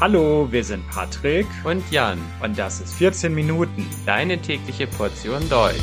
Hallo, wir sind Patrick und Jan und das ist 14 Minuten, deine tägliche Portion Deutsch.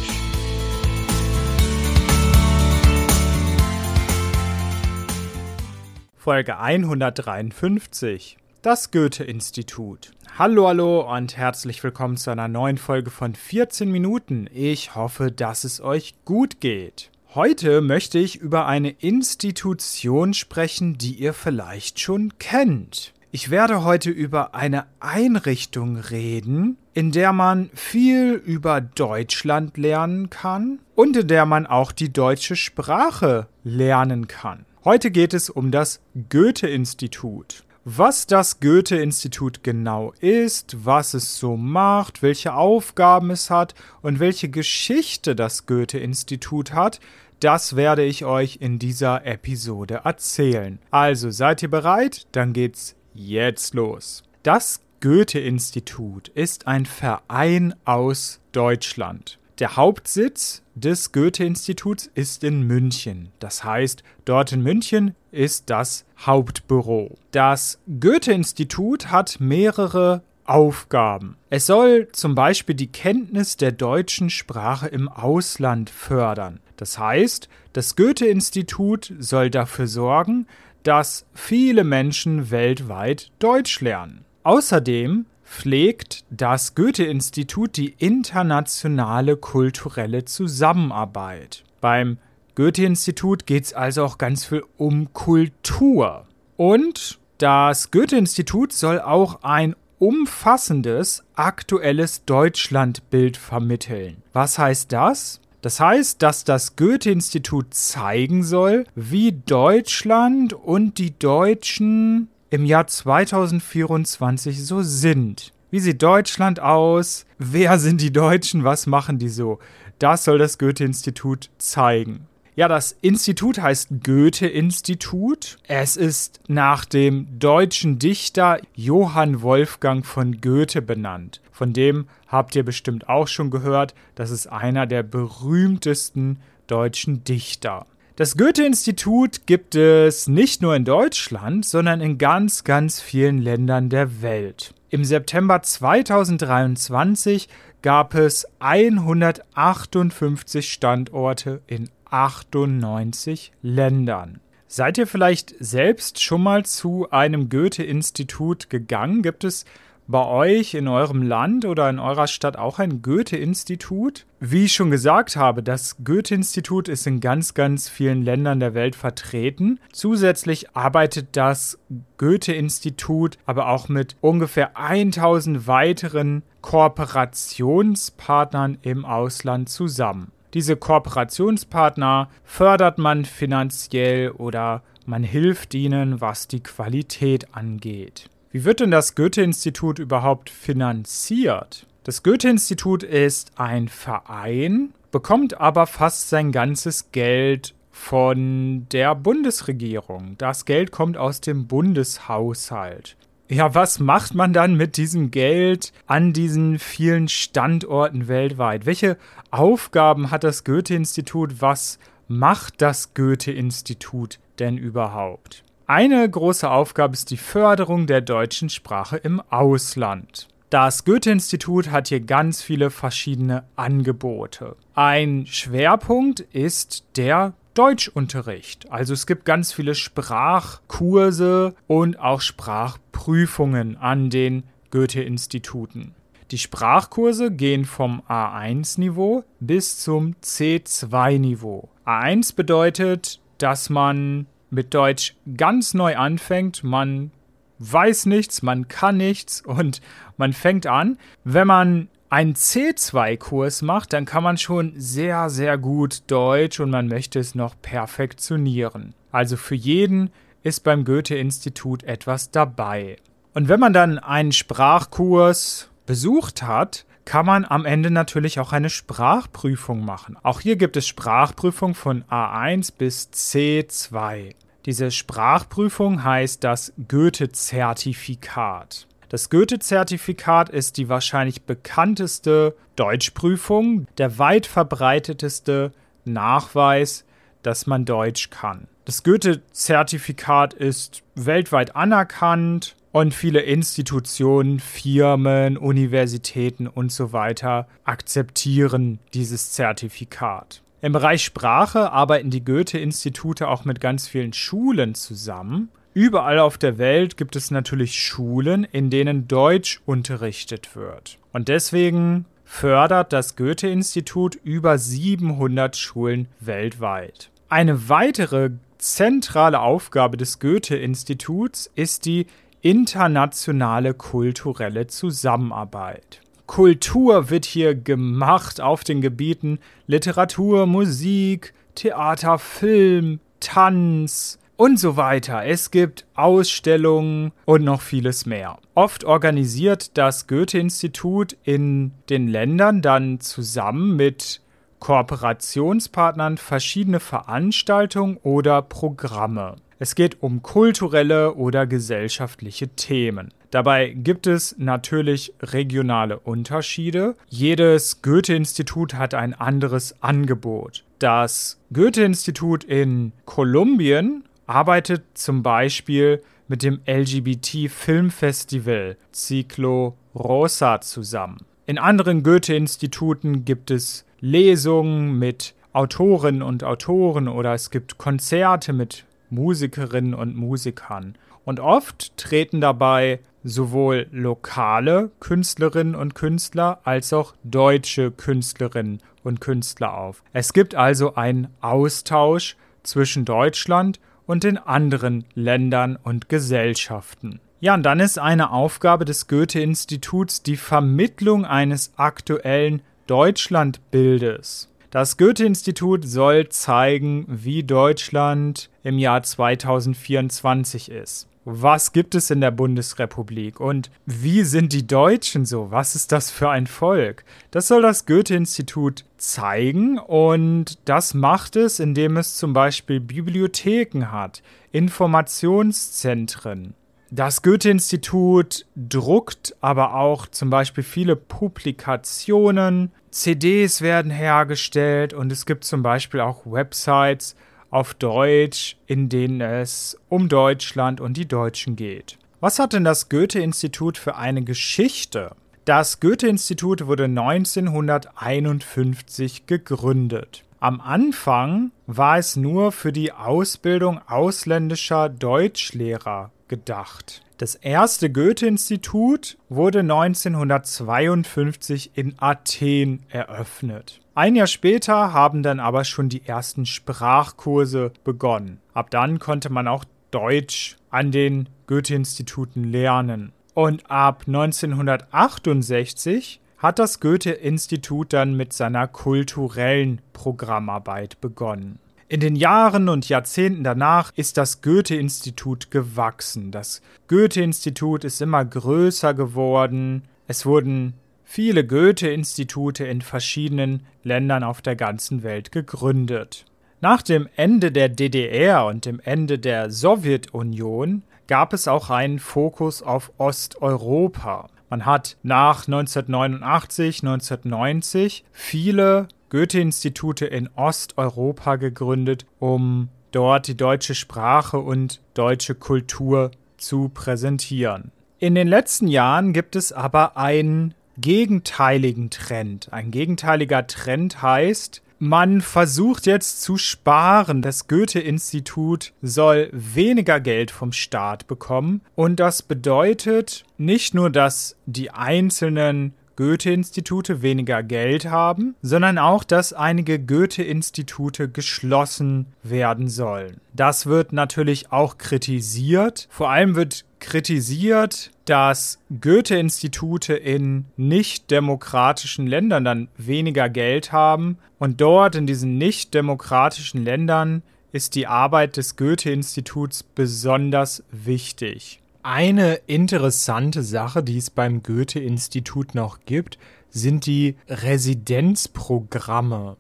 Folge 153. Das Goethe-Institut. Hallo, hallo und herzlich willkommen zu einer neuen Folge von 14 Minuten. Ich hoffe, dass es euch gut geht. Heute möchte ich über eine Institution sprechen, die ihr vielleicht schon kennt. Ich werde heute über eine Einrichtung reden, in der man viel über Deutschland lernen kann und in der man auch die deutsche Sprache lernen kann. Heute geht es um das Goethe-Institut. Was das Goethe-Institut genau ist, was es so macht, welche Aufgaben es hat und welche Geschichte das Goethe-Institut hat, das werde ich euch in dieser Episode erzählen. Also seid ihr bereit? Dann geht's jetzt los. Das Goethe-Institut ist ein Verein aus Deutschland. Der Hauptsitz des Goethe-Instituts ist in München. Das heißt, dort in München ist das Hauptbüro. Das Goethe-Institut hat mehrere Aufgaben. Es soll zum Beispiel die Kenntnis der deutschen Sprache im Ausland fördern. Das heißt, das Goethe-Institut soll dafür sorgen, dass viele Menschen weltweit Deutsch lernen. Außerdem pflegt das Goethe-Institut die internationale kulturelle Zusammenarbeit. Beim Goethe-Institut geht es also auch ganz viel um Kultur. Und das Goethe-Institut soll auch ein umfassendes, aktuelles Deutschlandbild vermitteln. Was heißt das? Das heißt, dass das Goethe-Institut zeigen soll, wie Deutschland und die Deutschen im Jahr 2024 so sind. Wie sieht Deutschland aus? Wer sind die Deutschen? Was machen die so? Das soll das Goethe-Institut zeigen. Ja, das Institut heißt Goethe-Institut. Es ist nach dem deutschen Dichter Johann Wolfgang von Goethe benannt. Von dem habt ihr bestimmt auch schon gehört. Das ist einer der berühmtesten deutschen Dichter. Das Goethe-Institut gibt es nicht nur in Deutschland, sondern in ganz, ganz vielen Ländern der Welt. Im September 2023 gab es 158 Standorte in 98 Ländern. Seid ihr vielleicht selbst schon mal zu einem Goethe-Institut gegangen? Gibt es bei euch in eurem Land oder in eurer Stadt auch ein Goethe-Institut? Wie ich schon gesagt habe, das Goethe-Institut ist in ganz, ganz vielen Ländern der Welt vertreten. Zusätzlich arbeitet das Goethe-Institut aber auch mit ungefähr 1000 weiteren Kooperationspartnern im Ausland zusammen. Diese Kooperationspartner fördert man finanziell oder man hilft ihnen, was die Qualität angeht. Wie wird denn das Goethe-Institut überhaupt finanziert? Das Goethe-Institut ist ein Verein, bekommt aber fast sein ganzes Geld von der Bundesregierung. Das Geld kommt aus dem Bundeshaushalt. Ja, was macht man dann mit diesem Geld an diesen vielen Standorten weltweit? Welche Aufgaben hat das Goethe-Institut? Was macht das Goethe-Institut denn überhaupt? Eine große Aufgabe ist die Förderung der deutschen Sprache im Ausland. Das Goethe-Institut hat hier ganz viele verschiedene Angebote. Ein Schwerpunkt ist der Deutschunterricht. Also es gibt ganz viele Sprachkurse und auch Sprachprüfungen an den Goethe-Instituten. Die Sprachkurse gehen vom A1-Niveau bis zum C2-Niveau. A1 bedeutet, dass man mit Deutsch ganz neu anfängt. Man weiß nichts, man kann nichts und man fängt an. Wenn man einen C2-Kurs macht, dann kann man schon sehr, sehr gut Deutsch und man möchte es noch perfektionieren. Also für jeden ist beim Goethe-Institut etwas dabei. Und wenn man dann einen Sprachkurs besucht hat, kann man am Ende natürlich auch eine Sprachprüfung machen. Auch hier gibt es Sprachprüfung von A1 bis C2. Diese Sprachprüfung heißt das Goethe-Zertifikat. Das Goethe-Zertifikat ist die wahrscheinlich bekannteste Deutschprüfung, der weit verbreiteteste Nachweis, dass man Deutsch kann. Das Goethe-Zertifikat ist weltweit anerkannt und viele Institutionen, Firmen, Universitäten und so weiter akzeptieren dieses Zertifikat. Im Bereich Sprache arbeiten die Goethe-Institute auch mit ganz vielen Schulen zusammen. Überall auf der Welt gibt es natürlich Schulen, in denen Deutsch unterrichtet wird. Und deswegen fördert das Goethe-Institut über 700 Schulen weltweit. Eine weitere zentrale Aufgabe des Goethe-Instituts ist die internationale kulturelle Zusammenarbeit. Kultur wird hier gemacht auf den Gebieten Literatur, Musik, Theater, Film, Tanz und so weiter. Es gibt Ausstellungen und noch vieles mehr. Oft organisiert das Goethe-Institut in den Ländern dann zusammen mit Kooperationspartnern verschiedene Veranstaltungen oder Programme. Es geht um kulturelle oder gesellschaftliche Themen. Dabei gibt es natürlich regionale Unterschiede. Jedes Goethe-Institut hat ein anderes Angebot. Das Goethe-Institut in Kolumbien arbeitet zum Beispiel mit dem LGBT-Filmfestival Ciclo Rosa zusammen. In anderen Goethe-Instituten gibt es Lesungen mit Autorinnen und Autoren oder es gibt Konzerte mit Musikerinnen und Musikern. Und oft treten dabei sowohl lokale Künstlerinnen und Künstler als auch deutsche Künstlerinnen und Künstler auf. Es gibt also einen Austausch zwischen Deutschland und den anderen Ländern und Gesellschaften. Ja, und dann ist eine Aufgabe des Goethe-Instituts die Vermittlung eines aktuellen Deutschlandbildes. Das Goethe-Institut soll zeigen, wie Deutschland im Jahr 2024 ist. Was gibt es in der Bundesrepublik und wie sind die Deutschen so? Was ist das für ein Volk? Das soll das Goethe-Institut zeigen und das macht es, indem es zum Beispiel Bibliotheken hat, Informationszentren, das Goethe-Institut druckt aber auch zum Beispiel viele Publikationen, CDs werden hergestellt und es gibt zum Beispiel auch Websites auf Deutsch, in denen es um Deutschland und die Deutschen geht. Was hat denn das Goethe-Institut für eine Geschichte? Das Goethe-Institut wurde 1951 gegründet. Am Anfang war es nur für die Ausbildung ausländischer Deutschlehrer gedacht. Das erste Goethe-Institut wurde 1952 in Athen eröffnet. Ein Jahr später haben dann aber schon die ersten Sprachkurse begonnen. Ab dann konnte man auch Deutsch an den Goethe-Instituten lernen. Und ab 1968 hat das Goethe-Institut dann mit seiner kulturellen Programmarbeit begonnen. In den Jahren und Jahrzehnten danach ist das Goethe-Institut gewachsen. Das Goethe-Institut ist immer größer geworden. Es wurden viele Goethe-Institute in verschiedenen Ländern auf der ganzen Welt gegründet. Nach dem Ende der DDR und dem Ende der Sowjetunion gab es auch einen Fokus auf Osteuropa. Man hat nach 1989, 1990 viele Goethe-Institute in Osteuropa gegründet, um dort die deutsche Sprache und deutsche Kultur zu präsentieren. In den letzten Jahren gibt es aber einen gegenteiligen Trend. Ein gegenteiliger Trend heißt, man versucht jetzt zu sparen. Das Goethe-Institut soll weniger Geld vom Staat bekommen. Und das bedeutet nicht nur, dass die einzelnen Goethe-Institute weniger Geld haben, sondern auch, dass einige Goethe-Institute geschlossen werden sollen. Das wird natürlich auch kritisiert. Vor allem wird kritisiert, dass Goethe-Institute in nicht demokratischen Ländern dann weniger Geld haben und dort in diesen nicht demokratischen Ländern ist die Arbeit des Goethe-Instituts besonders wichtig. Eine interessante Sache, die es beim Goethe-Institut noch gibt, sind die Residenzprogramme.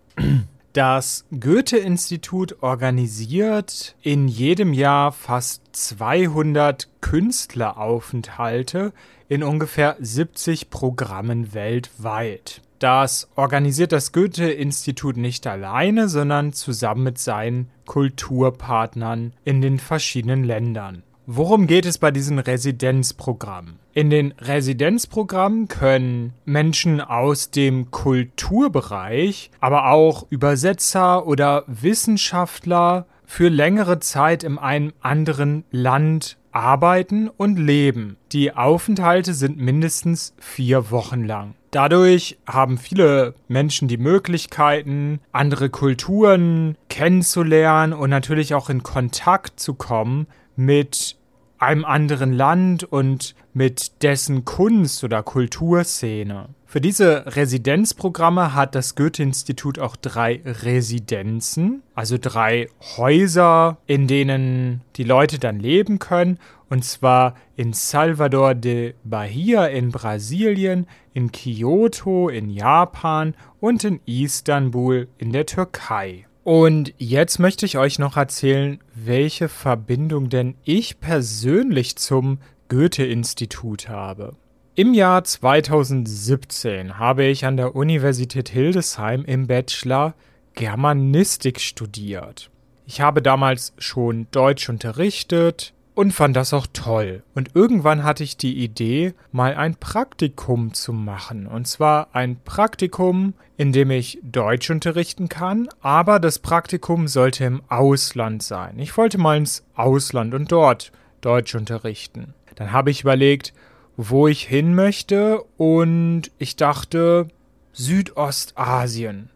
Das Goethe-Institut organisiert in jedem Jahr fast 200 Künstleraufenthalte in ungefähr 70 Programmen weltweit. Das organisiert das Goethe-Institut nicht alleine, sondern zusammen mit seinen Kulturpartnern in den verschiedenen Ländern. Worum geht es bei diesen Residenzprogrammen? In den Residenzprogrammen können Menschen aus dem Kulturbereich, aber auch Übersetzer oder Wissenschaftler für längere Zeit in einem anderen Land arbeiten und leben. Die Aufenthalte sind mindestens vier Wochen lang. Dadurch haben viele Menschen die Möglichkeiten, andere Kulturen kennenzulernen und natürlich auch in Kontakt zu kommen mit einem anderen Land und mit dessen Kunst- oder Kulturszene. Für diese Residenzprogramme hat das Goethe-Institut auch drei Residenzen, also drei Häuser, in denen die Leute dann leben können. Und zwar in Salvador de Bahia in Brasilien, in Kyoto in Japan und in Istanbul in der Türkei. Und jetzt möchte ich euch noch erzählen, welche Verbindung denn ich persönlich zum Goethe-Institut habe. Im Jahr 2017 habe ich an der Universität Hildesheim im Bachelor Germanistik studiert. Ich habe damals schon Deutsch unterrichtet und fand das auch toll. Und irgendwann hatte ich die Idee, mal ein Praktikum zu machen. Und zwar ein Praktikum, in dem ich Deutsch unterrichten kann, aber das Praktikum sollte im Ausland sein. Ich wollte mal ins Ausland und dort Deutsch unterrichten. Dann habe ich überlegt, wo ich hin möchte und ich dachte Südostasien.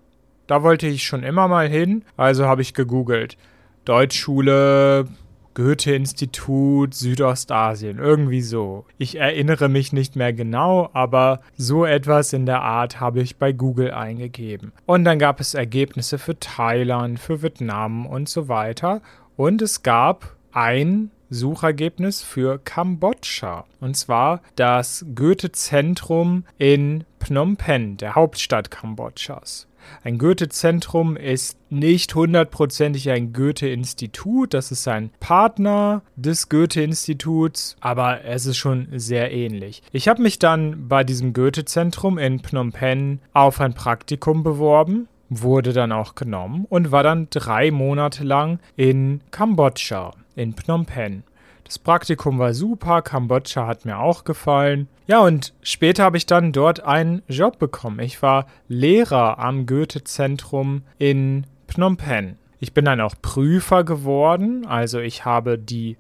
Da wollte ich schon immer mal hin, also habe ich gegoogelt. Deutschschule, Goethe-Institut, Südostasien, irgendwie so. Ich erinnere mich nicht mehr genau, aber so etwas in der Art habe ich bei Google eingegeben. Und dann gab es Ergebnisse für Thailand, für Vietnam und so weiter. Und es gab ein Suchergebnis für Kambodscha. Und zwar das Goethe-Zentrum in Phnom Penh, der Hauptstadt Kambodschas. Ein Goethe-Zentrum ist nicht hundertprozentig ein Goethe-Institut, das ist ein Partner des Goethe-Instituts, aber es ist schon sehr ähnlich. Ich habe mich dann bei diesem Goethe-Zentrum in Phnom Penh auf ein Praktikum beworben wurde dann auch genommen und war dann drei Monate lang in Kambodscha in Phnom Penh. Das Praktikum war super, Kambodscha hat mir auch gefallen. Ja, und später habe ich dann dort einen Job bekommen. Ich war Lehrer am Goethe-Zentrum in Phnom Penh. Ich bin dann auch Prüfer geworden, also ich habe die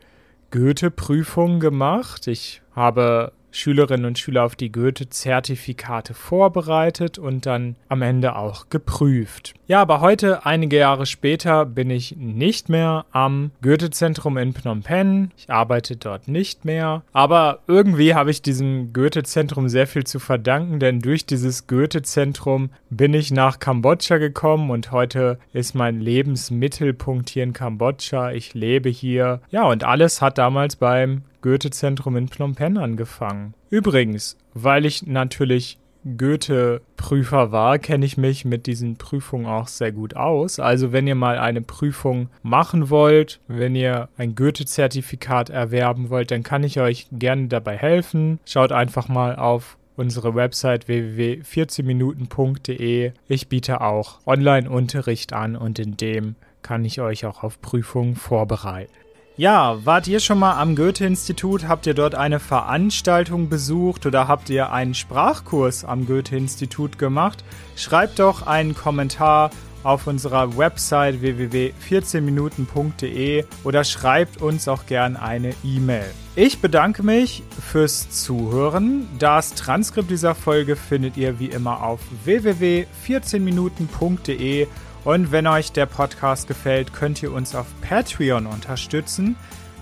Goethe-Prüfung gemacht. Ich habe Schülerinnen und Schüler auf die Goethe-Zertifikate vorbereitet und dann am Ende auch geprüft. Ja, aber heute, einige Jahre später, bin ich nicht mehr am Goethe-Zentrum in Phnom Penh. Ich arbeite dort nicht mehr. Aber irgendwie habe ich diesem Goethe-Zentrum sehr viel zu verdanken, denn durch dieses Goethe-Zentrum bin ich nach Kambodscha gekommen und heute ist mein Lebensmittelpunkt hier in Kambodscha. Ich lebe hier. Ja, und alles hat damals beim Goethe-Zentrum in Phnom Penh angefangen. Übrigens, weil ich natürlich Goethe-Prüfer war, kenne ich mich mit diesen Prüfungen auch sehr gut aus. Also wenn ihr mal eine Prüfung machen wollt, wenn ihr ein Goethe-Zertifikat erwerben wollt, dann kann ich euch gerne dabei helfen. Schaut einfach mal auf unsere Website www.14minuten.de. Ich biete auch Online-Unterricht an und in dem kann ich euch auch auf Prüfungen vorbereiten. Ja, wart ihr schon mal am Goethe-Institut? Habt ihr dort eine Veranstaltung besucht oder habt ihr einen Sprachkurs am Goethe-Institut gemacht? Schreibt doch einen Kommentar auf unserer Website www.14minuten.de oder schreibt uns auch gern eine E-Mail. Ich bedanke mich fürs Zuhören. Das Transkript dieser Folge findet ihr wie immer auf www.14minuten.de und wenn euch der Podcast gefällt, könnt ihr uns auf Patreon unterstützen.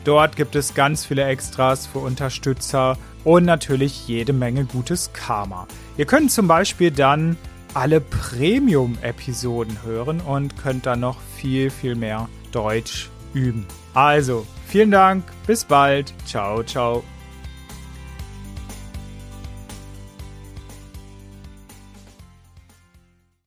Dort gibt es ganz viele Extras für Unterstützer und natürlich jede Menge gutes Karma. Ihr könnt zum Beispiel dann alle Premium-Episoden hören und könnt dann noch viel, viel mehr Deutsch üben. Also, vielen Dank, bis bald, ciao, ciao.